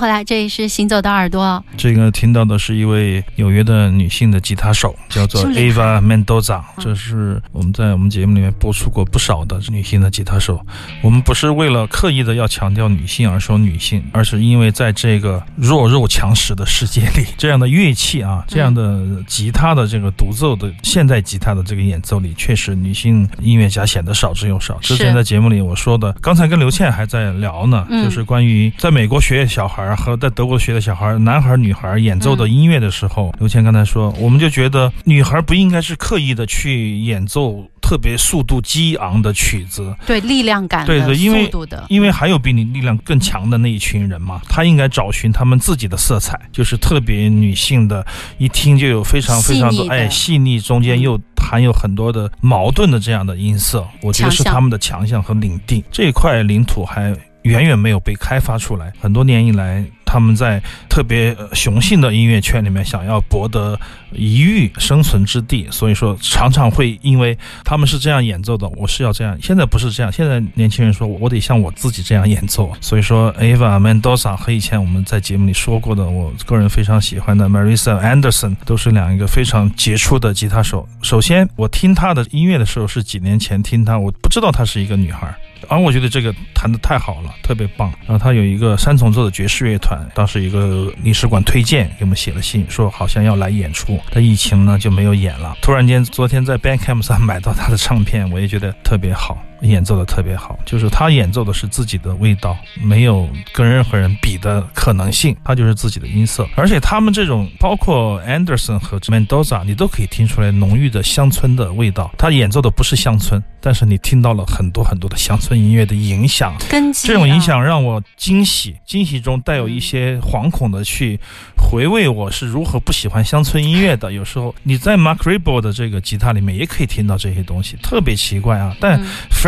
回来，这里是行走的耳朵。这个听到的是一位纽约的女性的吉他手，叫做 Eva Mendoza。这是我们在我们节目里面播出过不少的女性的吉他手。我们不是为了刻意的要强调女性而说女性，而是因为在这个弱肉强食的世界里，这样的乐器啊，这样的吉他的这个独奏的现代吉他的这个演奏里，确实女性音乐家显得少之又少。之前在节目里我说的，刚才跟刘倩还在聊呢，就是关于在美国学小孩和在德国学的小孩，男孩女孩演奏的音乐的时候，刘谦刚才说，我们就觉得女孩不应该是刻意的去演奏特别速度激昂的曲子，对力量感，对对，因为，因为还有比你力量更强的那一群人嘛，他应该找寻他们自己的色彩，就是特别女性的，一听就有非常非常多哎细腻，中间又含有很多的矛盾的这样的音色，我觉得是他们的强项和领地。这一块领土还。远远没有被开发出来。很多年以来，他们在特别雄性的音乐圈里面想要博得一域生存之地，所以说常常会因为他们是这样演奏的，我是要这样。现在不是这样，现在年轻人说我得像我自己这样演奏。所以说，Ava Mendoza 和以前我们在节目里说过的，我个人非常喜欢的 Marissa Anderson 都是两个非常杰出的吉他手。首先，我听她的音乐的时候是几年前听她，我不知道她是一个女孩。而我觉得这个弹的太好了，特别棒。然后他有一个三重奏的爵士乐团，当时一个领事馆推荐给我们写了信，说好像要来演出。但疫情呢就没有演了。突然间，昨天在 Bandcamp 上买到他的唱片，我也觉得特别好。演奏的特别好，就是他演奏的是自己的味道，没有跟任何人比的可能性，他就是自己的音色。而且他们这种，包括 Anderson 和 Mendoza，你都可以听出来浓郁的乡村的味道。他演奏的不是乡村，但是你听到了很多很多的乡村音乐的影响。根基，这种影响让我惊喜，惊喜中带有一些惶恐的去回味我是如何不喜欢乡村音乐的。有时候你在 Mark Ribble 的这个吉他里面也可以听到这些东西，特别奇怪啊，但。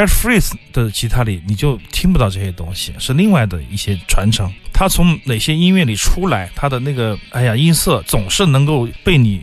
Fred Freeze 的吉他里，你就听不到这些东西，是另外的一些传承。他从哪些音乐里出来，他的那个哎呀音色总是能够被你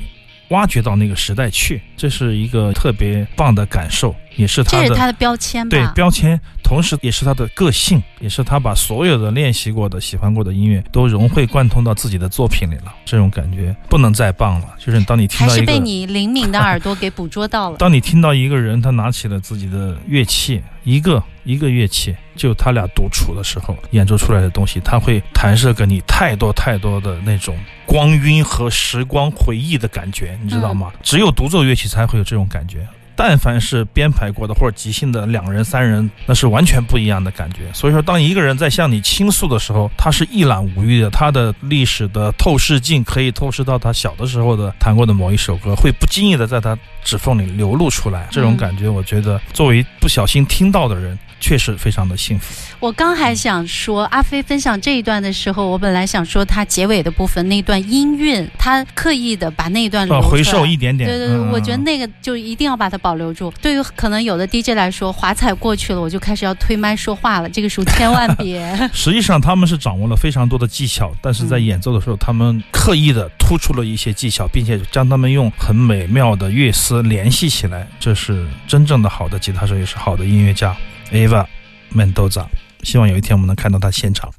挖掘到那个时代去，这是一个特别棒的感受。也是他的，这是他的标签，对标签，同时也是他的个性，也是他把所有的练习过的、喜欢过的音乐都融会贯通到自己的作品里了。这种感觉不能再棒了。就是当你听到还是被你灵敏的耳朵给捕捉到了。当你听到一个人他拿起了自己的乐器，一个一个乐器，就他俩独处的时候演奏出来的东西，他会弹射给你太多太多的那种光晕和时光回忆的感觉，你知道吗？只有独奏乐器才会有这种感觉。但凡是编排过的或者即兴的两人、三人，那是完全不一样的感觉。所以说，当一个人在向你倾诉的时候，他是一览无余的，他的历史的透视镜可以透视到他小的时候的弹过的某一首歌，会不经意的在他指缝里流露出来。这种感觉，我觉得作为不小心听到的人。确实非常的幸福。我刚还想说，阿飞分享这一段的时候，我本来想说他结尾的部分那段音韵，他刻意的把那一段留回收一点点。对对对，我觉得那个就一定要把它保留住。对于可能有的 DJ 来说，华彩过去了，我就开始要推麦说话了。这个时候千万别。实际上他们是掌握了非常多的技巧，但是在演奏的时候，他们刻意的突出了一些技巧，并且将他们用很美妙的乐思联系起来。这是真正的好的吉他手，也是好的音乐家。，Eva Mendoza，希望有一天我们能看到他现场。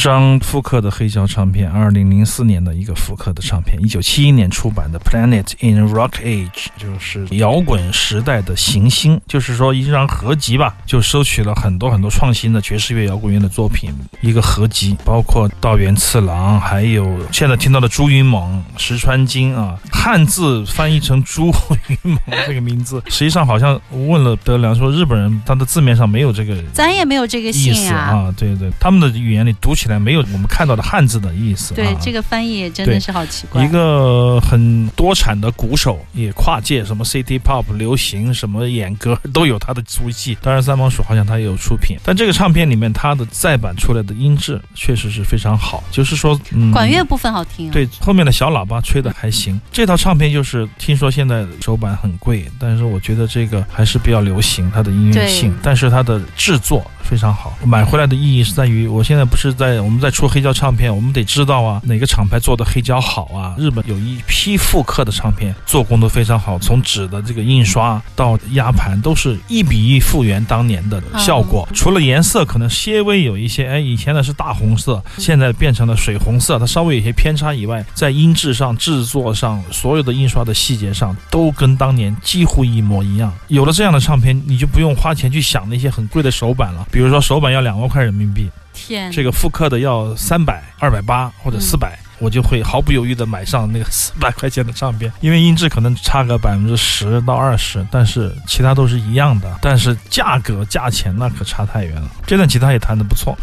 张复刻的黑胶唱片，二零零四年的一个复刻的唱片，一九七一年出版的《Planet in Rock Age》，就是摇滚时代的行星，就是说一张合集吧，就收取了很多很多创新的爵士乐摇滚乐的作品，一个合集，包括道元次郎，还有现在听到的朱云猛、石川金啊，汉字翻译成朱云猛这个名字，实际上好像问了德良说，日本人他的字面上没有这个，咱也没有这个意思啊，对对，他们的语言里读。起来没有我们看到的汉字的意思。对这个翻译真的是好奇怪。一个很多产的鼓手，也跨界，什么 City Pop、流行、什么演歌都有他的足迹。当然，三毛鼠好像他也有出品。但这个唱片里面，他的再版出来的音质确实是非常好，就是说，管乐部分好听。对，后面的小喇叭吹的还行。这套唱片就是听说现在首版很贵，但是我觉得这个还是比较流行，它的音乐性，但是它的制作非常好。买回来的意义是在于，我现在不是在。我们在出黑胶唱片，我们得知道啊，哪个厂牌做的黑胶好啊？日本有一批复刻的唱片，做工都非常好，从纸的这个印刷到压盘，都是一比一复原当年的效果。除了颜色可能些微有一些，哎，以前的是大红色，现在变成了水红色，它稍微有些偏差以外，在音质上、制作上，所有的印刷的细节上，都跟当年几乎一模一样。有了这样的唱片，你就不用花钱去想那些很贵的手板了，比如说首版要两万块人民币。天，这个复刻的要三百、二百八或者四百，我就会毫不犹豫的买上那个 四百块钱的唱片，因为音质可能差个百分之十到二十，但是其他都是一样的，但是价格价钱那可差太远了。这段吉他也弹得不错。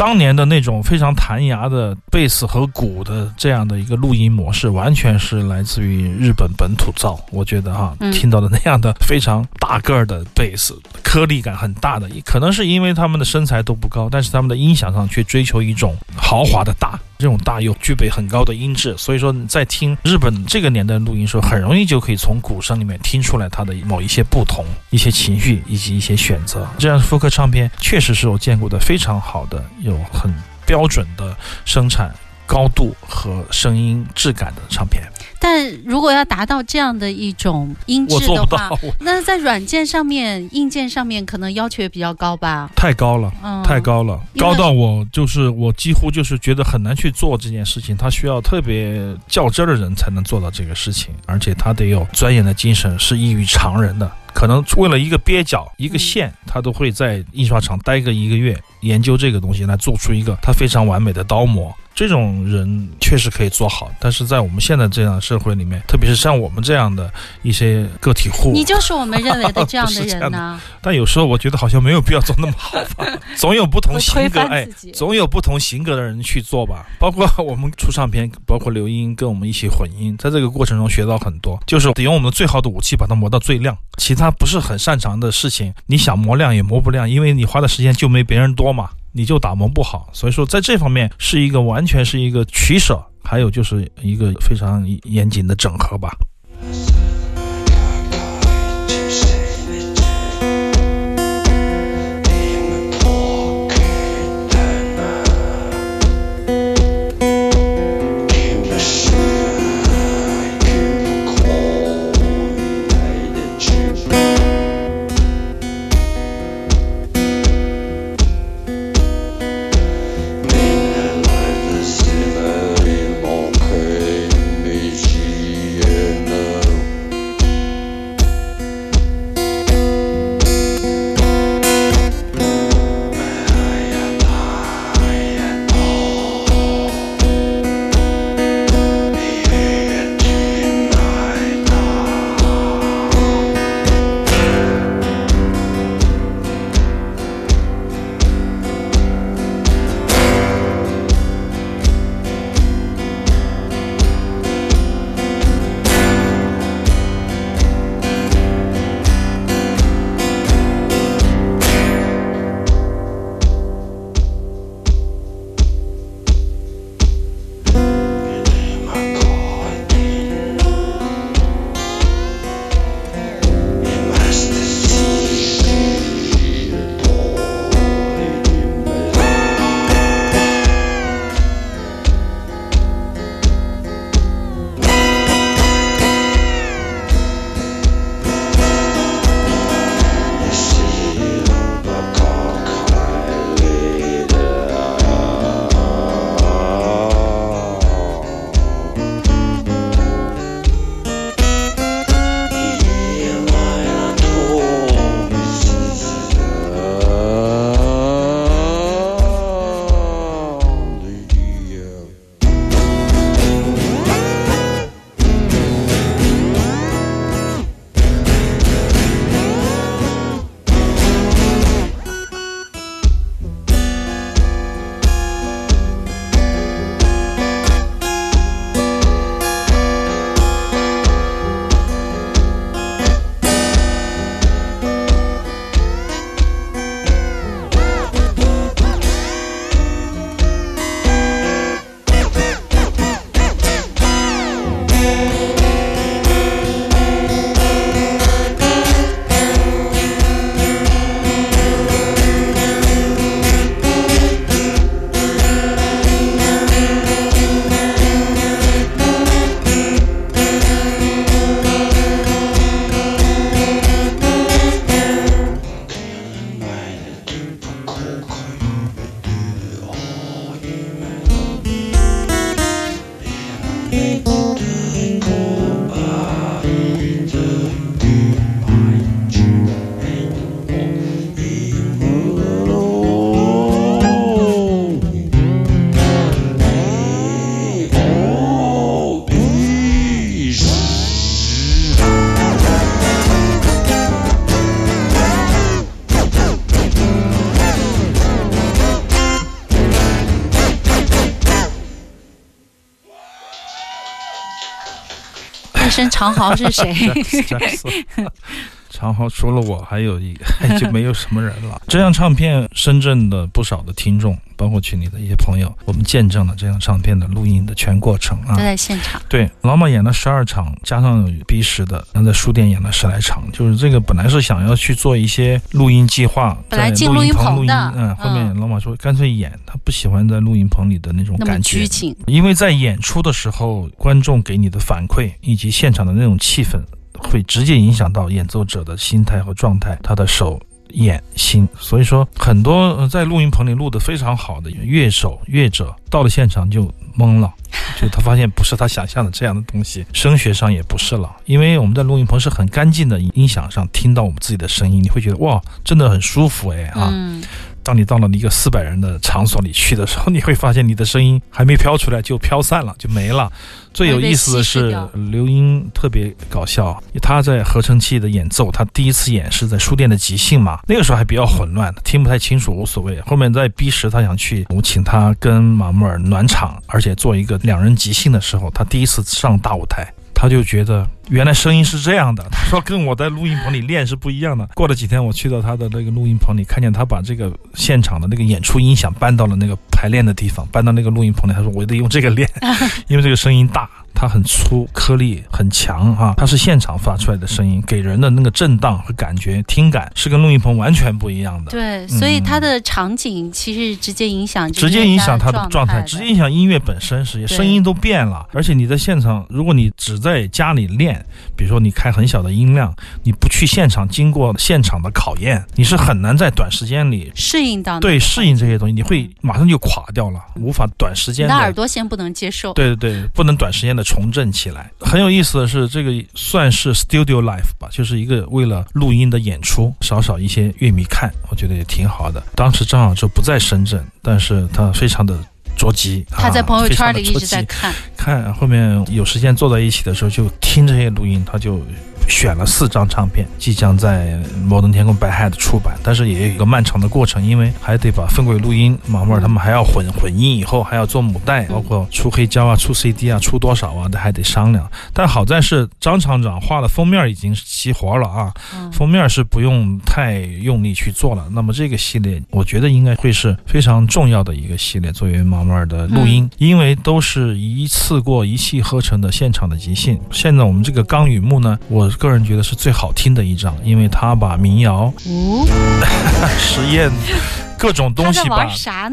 当年的那种非常弹牙的贝斯和鼓的这样的一个录音模式，完全是来自于日本本土造。我觉得哈，听到的那样的非常大个儿的贝斯，颗粒感很大的，可能是因为他们的身材都不高，但是他们的音响上却追求一种豪华的大。这种大又具备很高的音质，所以说你在听日本这个年代录音时候，很容易就可以从鼓声里面听出来它的某一些不同、一些情绪以及一些选择。这样复刻唱片确实是我见过的非常好的，有很标准的生产高度和声音质感的唱片。但如果要达到这样的一种音质的话，那在软件上面、硬件上面可能要求也比较高吧？太高了，嗯，太高了，高到我就是我几乎就是觉得很难去做这件事情。他需要特别较真的人才能做到这个事情，而且他得有钻研的精神，是异于常人的。可能为了一个蹩脚、一个线，他都会在印刷厂待个一个月，研究这个东西，来做出一个他非常完美的刀模。这种人确实可以做好，但是在我们现在这样的社会里面，特别是像我们这样的一些个体户，你就是我们认为的 这样的人呢。但有时候我觉得好像没有必要做那么好吧，总有不同性格 哎，总有不同性格的人去做吧。包括我们出唱片，包括刘英跟我们一起混音，在这个过程中学到很多，就是得用我们最好的武器把它磨到最亮。其他不是很擅长的事情，你想磨亮也磨不亮，因为你花的时间就没别人多嘛。你就打磨不好，所以说在这方面是一个完全是一个取舍，还有就是一个非常严谨的整合吧。长 豪是谁？长嚎除了我，还有一 就没有什么人了。这张唱片，深圳的不少的听众。包括群里的一些朋友，我们见证了这张唱片的录音的全过程啊，都在现场。对，老马演了十二场，加上 B 十的，然后在书店演了十来场。就是这个本来是想要去做一些录音计划，本来进录音棚录音，嗯，后面老马说干脆演，他不喜欢在录音棚里的那种感觉，因为在演出的时候，观众给你的反馈以及现场的那种气氛，会直接影响到演奏者的心态和状态，他的手。眼心，所以说很多在录音棚里录的非常好的乐手乐者，到了现场就懵了，就他发现不是他想象的这样的东西，声学上也不是了，因为我们在录音棚是很干净的音响上听到我们自己的声音，你会觉得哇，真的很舒服哎啊。当你到了一个四百人的场所里去的时候，你会发现你的声音还没飘出来就飘散了，就没了。最有意思的是刘英特别搞笑，他在合成器的演奏，他第一次演是在书店的即兴嘛，那个时候还比较混乱，听不太清楚，无所谓。后面在 B 十，他想去，我请他跟马木尔暖场，而且做一个两人即兴的时候，他第一次上大舞台。他就觉得原来声音是这样的，他说跟我在录音棚里练是不一样的。过了几天，我去到他的那个录音棚里，看见他把这个现场的那个演出音响搬到了那个排练的地方，搬到那个录音棚里。他说我得用这个练，因为这个声音大。它很粗，颗粒很强啊！它是现场发出来的声音，给人的那个震荡和感觉、听感是跟录音棚完全不一样的。对，所以它的场景其实直接影响，直接影响它的状态，直接影响音乐本身，是声音都变了。而且你在现场，如果你只在家里练，比如说你开很小的音量，你不去现场经过现场的考验，你是很难在短时间里适应到。对，适应这些东西，你会马上就垮掉了，无法短时间。你的耳朵先不能接受。对对对，不能短时间的。重振起来，很有意思的是，这个算是 studio life 吧，就是一个为了录音的演出，少少一些乐迷看，我觉得也挺好的。当时张老师不在深圳，但是他非常的着急，他在朋友圈里一直在看，看后面有时间坐在一起的时候就听这些录音，他就。选了四张唱片，即将在摩登天空白 head 出版，但是也有一个漫长的过程，因为还得把分轨录音，马木尔他们还要混混音，以后还要做母带，包括出黑胶啊、出 CD 啊、出多少啊，都还得商量。但好在是张厂长画的封面已经齐活了啊，封面是不用太用力去做了。那么这个系列，我觉得应该会是非常重要的一个系列，作为马木尔的录音，因为都是一次过一气呵成的现场的即兴。现在我们这个钢与木呢，我。个人觉得是最好听的一张，因为他把民谣、实验各种东西吧，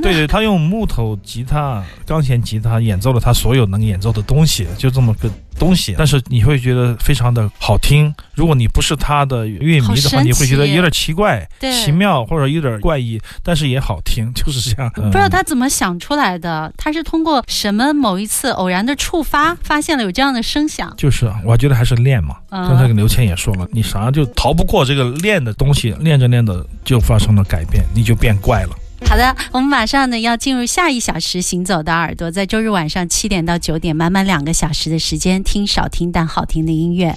对对，他用木头、吉他、钢琴、吉他演奏了他所有能演奏的东西，就这么个。东西，但是你会觉得非常的好听。如果你不是他的乐迷的话，你会觉得有点奇怪、奇妙或者有点怪异，但是也好听，就是这样。不知道他怎么想出来的，他是通过什么某一次偶然的触发，发现了有这样的声响。就是啊，我觉得还是练嘛。刚才刘谦也说了，你啥就逃不过这个练的东西，练着练着就发生了改变，你就变怪了。好的我们马上呢要进入下一小时行走的耳朵在周日晚上七点到九点满满两个小时的时间听少听但好听的音乐。